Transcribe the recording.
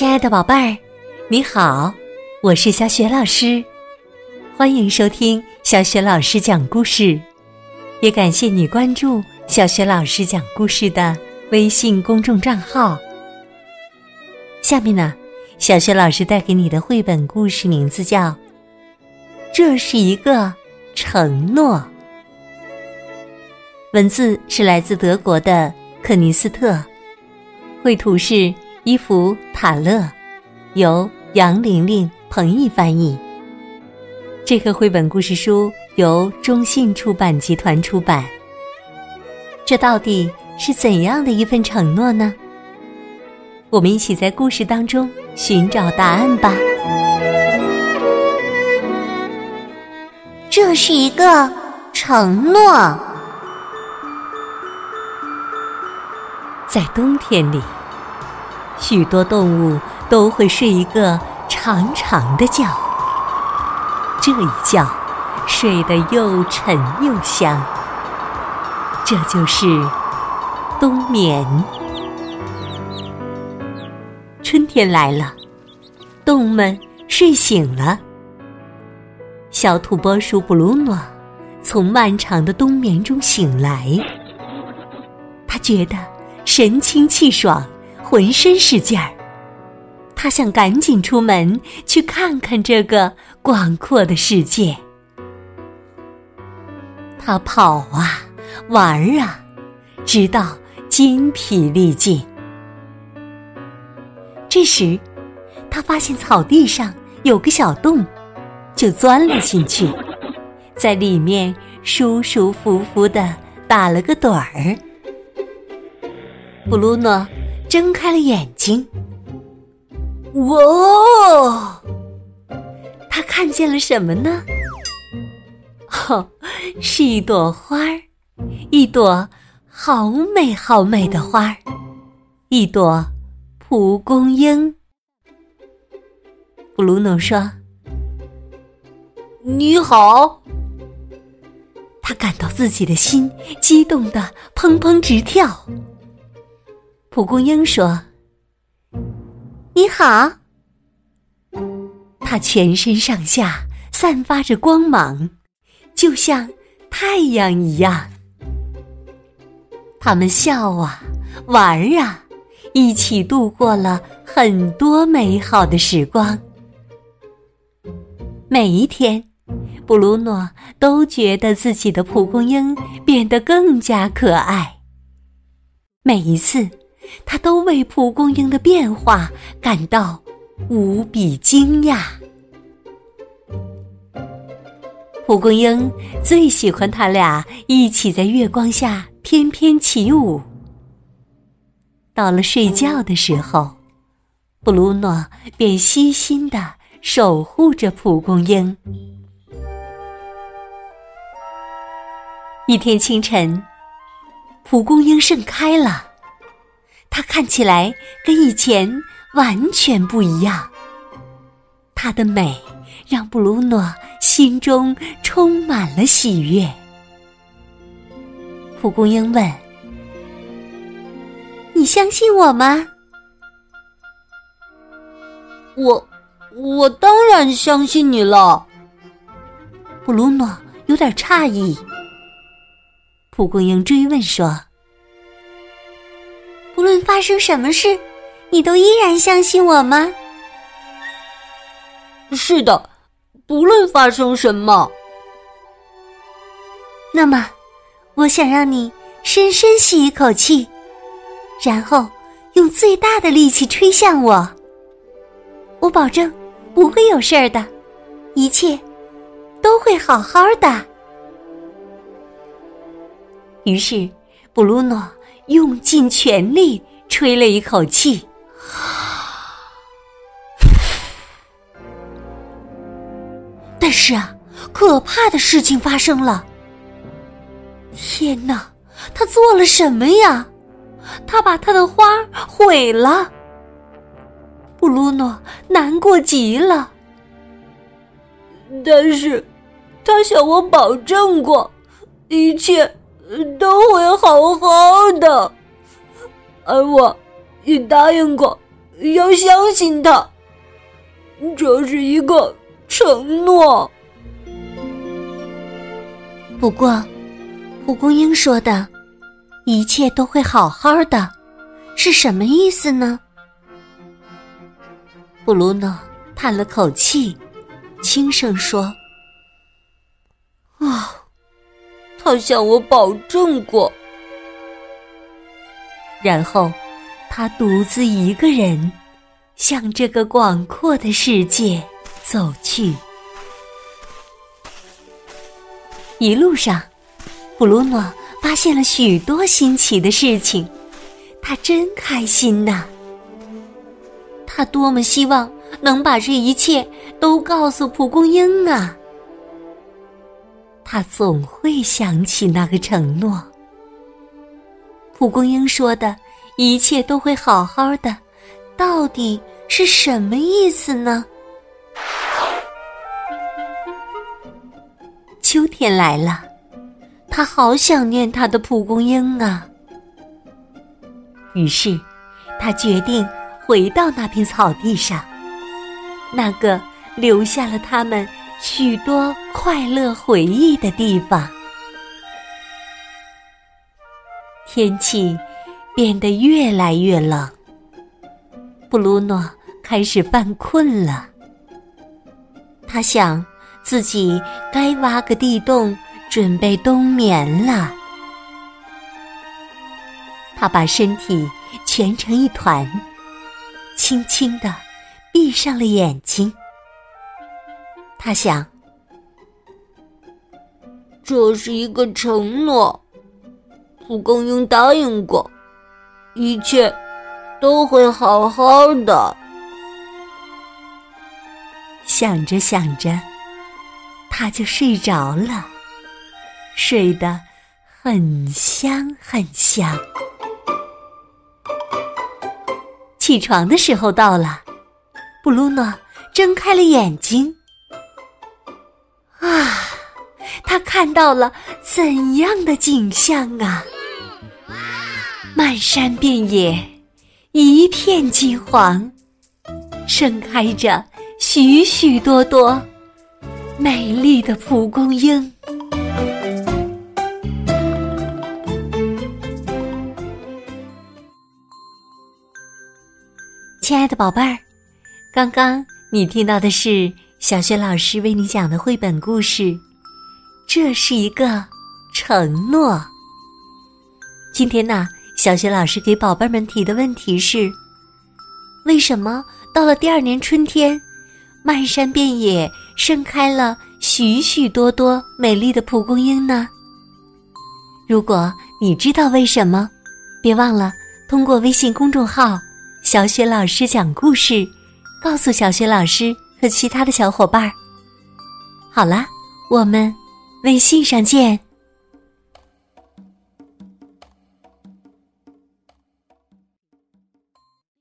亲爱的宝贝儿，你好，我是小雪老师，欢迎收听小雪老师讲故事，也感谢你关注小雪老师讲故事的微信公众账号。下面呢，小雪老师带给你的绘本故事名字叫《这是一个承诺》，文字是来自德国的克尼斯特，绘图是。伊芙·塔勒，由杨玲玲、彭毅翻译。这个绘本故事书由中信出版集团出版。这到底是怎样的一份承诺呢？我们一起在故事当中寻找答案吧。这是一个承诺，在冬天里。许多动物都会睡一个长长的觉，这一觉睡得又沉又香。这就是冬眠。春天来了，动物们睡醒了。小土拨鼠布鲁诺从漫长的冬眠中醒来，他觉得神清气爽。浑身是劲儿，他想赶紧出门去看看这个广阔的世界。他跑啊，玩啊，直到筋疲力尽。这时，他发现草地上有个小洞，就钻了进去，在里面舒舒服服的打了个盹儿。布鲁诺。睁开了眼睛，哇！他看见了什么呢？哦，是一朵花儿，一朵好美好美的花儿，一朵蒲公英。布鲁诺说：“你好。”他感到自己的心激动的砰砰直跳。蒲公英说：“你好。”它全身上下散发着光芒，就像太阳一样。他们笑啊，玩啊，一起度过了很多美好的时光。每一天，布鲁诺都觉得自己的蒲公英变得更加可爱。每一次。他都为蒲公英的变化感到无比惊讶。蒲公英最喜欢他俩一起在月光下翩翩起舞。到了睡觉的时候，布鲁诺便悉心的守护着蒲公英。一天清晨，蒲公英盛开了。它看起来跟以前完全不一样。它的美让布鲁诺心中充满了喜悦。蒲公英问：“你相信我吗？”“我，我当然相信你了。”布鲁诺有点诧异。蒲公英追问说。无论发生什么事，你都依然相信我吗？是的，不论发生什么。那么，我想让你深深吸一口气，然后用最大的力气吹向我。我保证不会有事儿的，一切都会好好的。于是，布鲁诺。用尽全力吹了一口气，但是啊，可怕的事情发生了！天哪，他做了什么呀？他把他的花毁了。布鲁诺难过极了，但是他向我保证过，一切。都会好好的，而我也答应过要相信他。这是一个承诺。不过，蒲公英说的“一切都会好好的”是什么意思呢？布鲁诺叹了口气，轻声说：“他向我保证过。”然后，他独自一个人向这个广阔的世界走去。一路上，布鲁诺发现了许多新奇的事情，他真开心呐！他多么希望能把这一切都告诉蒲公英啊！他总会想起那个承诺。蒲公英说的一切都会好好的，到底是什么意思呢？秋天来了，他好想念他的蒲公英啊。于是，他决定回到那片草地上，那个留下了他们许多快乐回忆的地方。天气变得越来越冷，布鲁诺开始犯困了。他想。自己该挖个地洞，准备冬眠了。他把身体蜷成一团，轻轻的闭上了眼睛。他想，这是一个承诺，蒲公英答应过，一切都会好好的。想着想着。他就睡着了，睡得很香很香。起床的时候到了，布鲁诺睁开了眼睛。他看到了怎样的景象啊！漫山遍野，一片金黄，盛开着许许多多。美丽的蒲公英，亲爱的宝贝儿，刚刚你听到的是小学老师为你讲的绘本故事。这是一个承诺。今天呢，小学老师给宝贝们提的问题是：为什么到了第二年春天？漫山遍野盛开了许许多多美丽的蒲公英呢。如果你知道为什么，别忘了通过微信公众号“小雪老师讲故事”，告诉小雪老师和其他的小伙伴儿。好啦，我们微信上见。